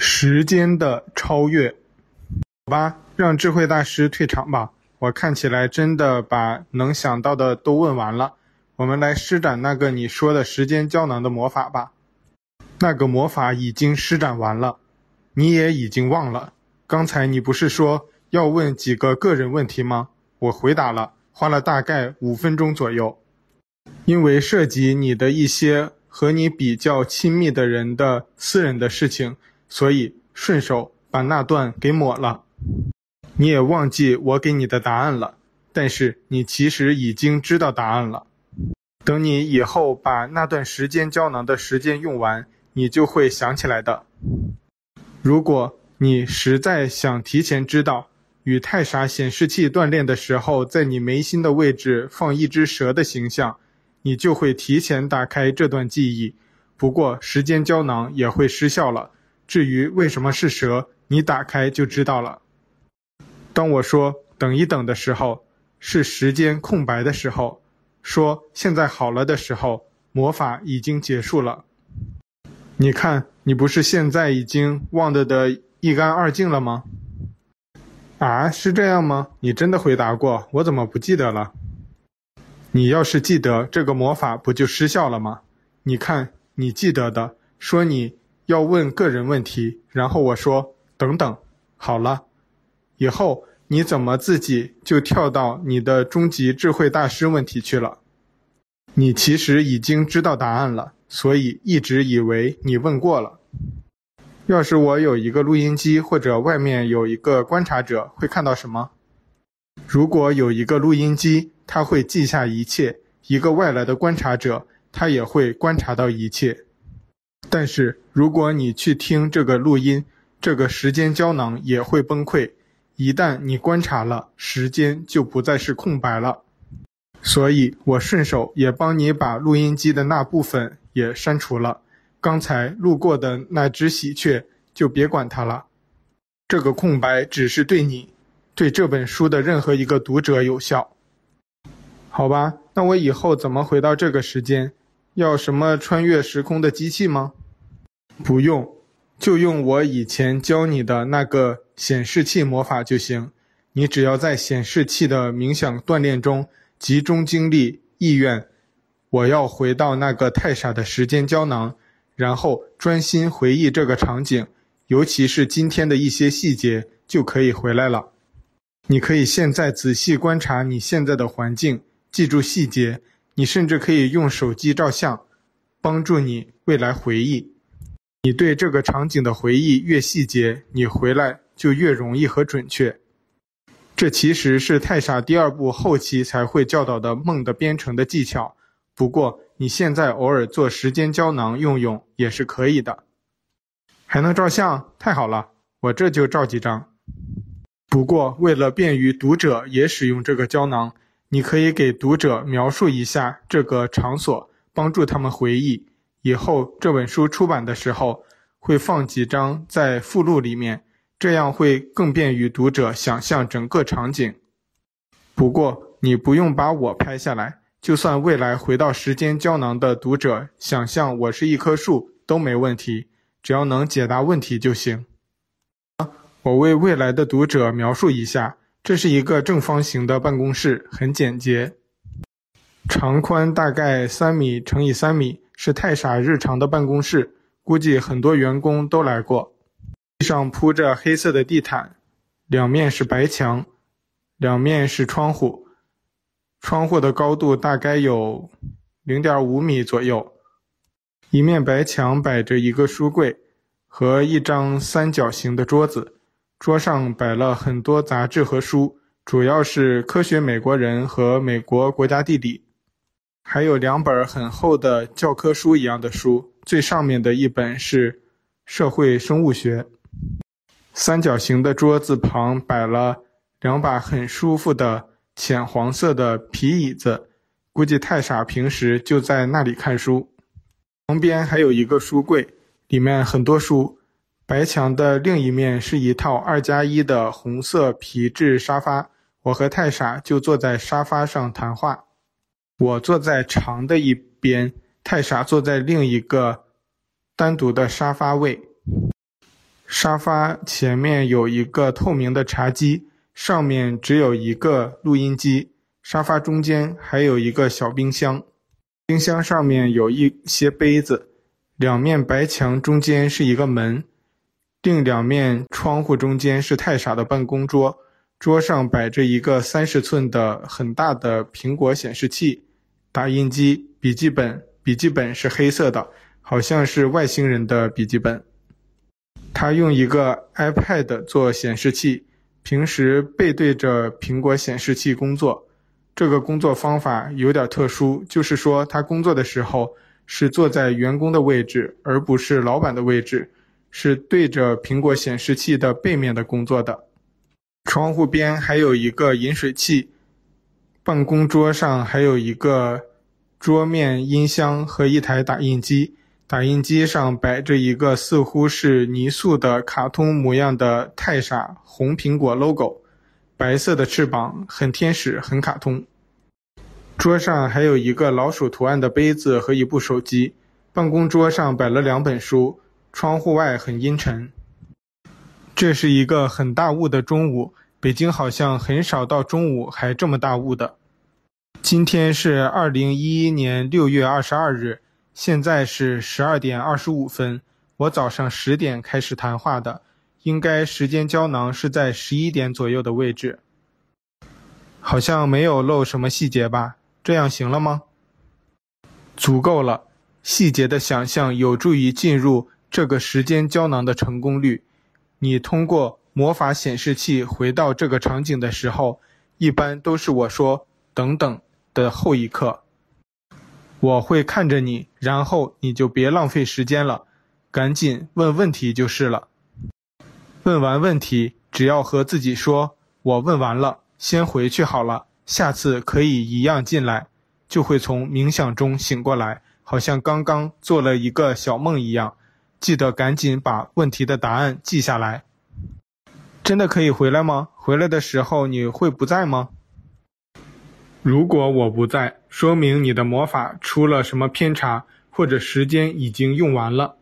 时间的超越，好吧，让智慧大师退场吧。我看起来真的把能想到的都问完了。我们来施展那个你说的时间胶囊的魔法吧。那个魔法已经施展完了，你也已经忘了。刚才你不是说要问几个个人问题吗？我回答了，花了大概五分钟左右。因为涉及你的一些和你比较亲密的人的私人的事情。所以顺手把那段给抹了，你也忘记我给你的答案了。但是你其实已经知道答案了。等你以后把那段时间胶囊的时间用完，你就会想起来的。如果你实在想提前知道，与太傻显示器锻炼的时候，在你眉心的位置放一只蛇的形象，你就会提前打开这段记忆。不过时间胶囊也会失效了。至于为什么是蛇，你打开就知道了。当我说等一等的时候，是时间空白的时候；说现在好了的时候，魔法已经结束了。你看，你不是现在已经忘得的一干二净了吗？啊，是这样吗？你真的回答过，我怎么不记得了？你要是记得，这个魔法不就失效了吗？你看，你记得的，说你。要问个人问题，然后我说等等，好了，以后你怎么自己就跳到你的终极智慧大师问题去了？你其实已经知道答案了，所以一直以为你问过了。要是我有一个录音机，或者外面有一个观察者，会看到什么？如果有一个录音机，他会记下一切；一个外来的观察者，他也会观察到一切。但是，如果你去听这个录音，这个时间胶囊也会崩溃。一旦你观察了，时间就不再是空白了。所以我顺手也帮你把录音机的那部分也删除了。刚才路过的那只喜鹊，就别管它了。这个空白只是对你，对这本书的任何一个读者有效。好吧，那我以后怎么回到这个时间？要什么穿越时空的机器吗？不用，就用我以前教你的那个显示器魔法就行。你只要在显示器的冥想锻炼中集中精力、意愿，我要回到那个太傻的时间胶囊，然后专心回忆这个场景，尤其是今天的一些细节，就可以回来了。你可以现在仔细观察你现在的环境，记住细节。你甚至可以用手机照相，帮助你未来回忆。你对这个场景的回忆越细节，你回来就越容易和准确。这其实是太傻第二部后期才会教导的梦的编程的技巧。不过你现在偶尔做时间胶囊用用也是可以的。还能照相？太好了，我这就照几张。不过为了便于读者也使用这个胶囊。你可以给读者描述一下这个场所，帮助他们回忆。以后这本书出版的时候，会放几张在附录里面，这样会更便于读者想象整个场景。不过你不用把我拍下来，就算未来回到时间胶囊的读者想象我是一棵树都没问题，只要能解答问题就行。我为未来的读者描述一下。这是一个正方形的办公室，很简洁，长宽大概三米乘以三米，是太傻日常的办公室，估计很多员工都来过。地上铺着黑色的地毯，两面是白墙，两面是窗户，窗户的高度大概有零点五米左右。一面白墙摆着一个书柜和一张三角形的桌子。桌上摆了很多杂志和书，主要是《科学美国人》和《美国国家地理》，还有两本很厚的教科书一样的书。最上面的一本是《社会生物学》。三角形的桌子旁摆了两把很舒服的浅黄色的皮椅子，估计太傻平时就在那里看书。旁边还有一个书柜，里面很多书。白墙的另一面是一套二加一的红色皮质沙发，我和太傻就坐在沙发上谈话。我坐在长的一边，太傻坐在另一个单独的沙发位。沙发前面有一个透明的茶几，上面只有一个录音机。沙发中间还有一个小冰箱，冰箱上面有一些杯子。两面白墙中间是一个门，另两面窗户中间是太傻的办公桌，桌上摆着一个三十寸的很大的苹果显示器、打印机、笔记本。笔记本是黑色的，好像是外星人的笔记本。他用一个 iPad 做显示器，平时背对着苹果显示器工作。这个工作方法有点特殊，就是说他工作的时候是坐在员工的位置，而不是老板的位置，是对着苹果显示器的背面的工作的。窗户边还有一个饮水器，办公桌上还有一个桌面音箱和一台打印机。打印机上摆着一个似乎是泥塑的卡通模样的太傻红苹果 logo，白色的翅膀，很天使，很卡通。桌上还有一个老鼠图案的杯子和一部手机。办公桌上摆了两本书。窗户外很阴沉。这是一个很大雾的中午，北京好像很少到中午还这么大雾的。今天是二零一一年六月二十二日。现在是十二点二十五分，我早上十点开始谈话的，应该时间胶囊是在十一点左右的位置。好像没有漏什么细节吧？这样行了吗？足够了。细节的想象有助于进入这个时间胶囊的成功率。你通过魔法显示器回到这个场景的时候，一般都是我说“等等”的后一刻。我会看着你，然后你就别浪费时间了，赶紧问问题就是了。问完问题，只要和自己说“我问完了，先回去好了，下次可以一样进来”，就会从冥想中醒过来，好像刚刚做了一个小梦一样。记得赶紧把问题的答案记下来。真的可以回来吗？回来的时候你会不在吗？如果我不在，说明你的魔法出了什么偏差，或者时间已经用完了。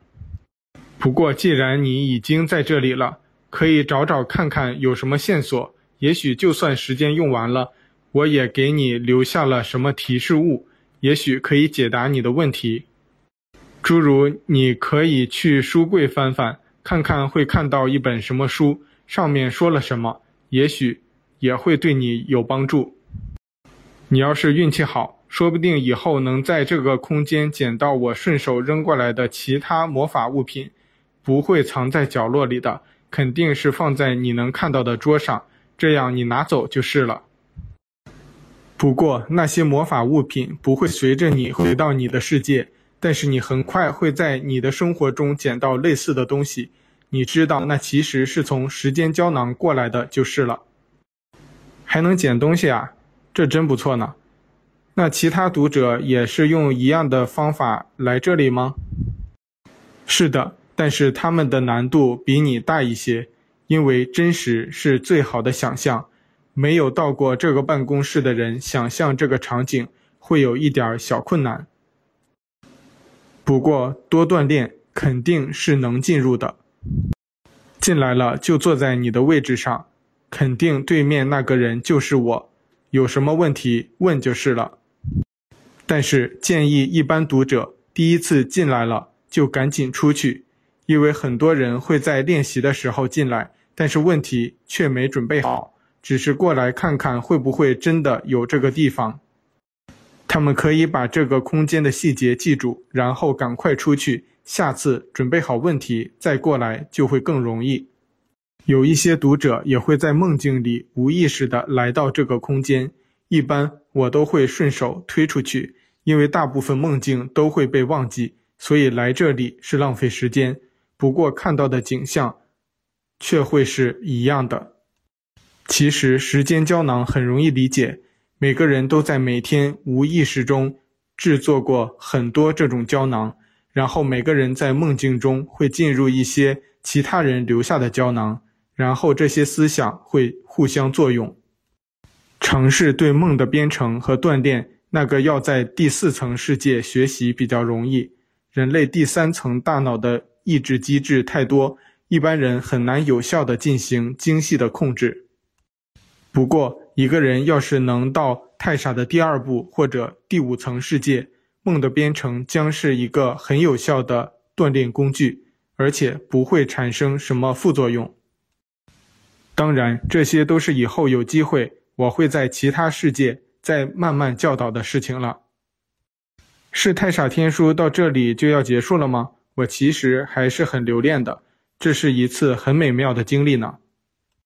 不过既然你已经在这里了，可以找找看看有什么线索。也许就算时间用完了，我也给你留下了什么提示物，也许可以解答你的问题。诸如你可以去书柜翻翻，看看会看到一本什么书，上面说了什么，也许也会对你有帮助。你要是运气好，说不定以后能在这个空间捡到我顺手扔过来的其他魔法物品，不会藏在角落里的，肯定是放在你能看到的桌上，这样你拿走就是了。不过那些魔法物品不会随着你回到你的世界，但是你很快会在你的生活中捡到类似的东西，你知道那其实是从时间胶囊过来的就是了。还能捡东西啊？这真不错呢，那其他读者也是用一样的方法来这里吗？是的，但是他们的难度比你大一些，因为真实是最好的想象。没有到过这个办公室的人想象这个场景会有一点小困难。不过多锻炼肯定是能进入的。进来了就坐在你的位置上，肯定对面那个人就是我。有什么问题问就是了，但是建议一般读者第一次进来了就赶紧出去，因为很多人会在练习的时候进来，但是问题却没准备好，只是过来看看会不会真的有这个地方。他们可以把这个空间的细节记住，然后赶快出去，下次准备好问题再过来就会更容易。有一些读者也会在梦境里无意识地来到这个空间，一般我都会顺手推出去，因为大部分梦境都会被忘记，所以来这里是浪费时间。不过看到的景象却会是一样的。其实时间胶囊很容易理解，每个人都在每天无意识中制作过很多这种胶囊，然后每个人在梦境中会进入一些其他人留下的胶囊。然后这些思想会互相作用，尝试对梦的编程和锻炼，那个要在第四层世界学习比较容易。人类第三层大脑的抑制机制太多，一般人很难有效地进行精细的控制。不过，一个人要是能到太傻的第二部或者第五层世界，梦的编程将是一个很有效的锻炼工具，而且不会产生什么副作用。当然，这些都是以后有机会我会在其他世界再慢慢教导的事情了。是太傻天书到这里就要结束了吗？我其实还是很留恋的，这是一次很美妙的经历呢。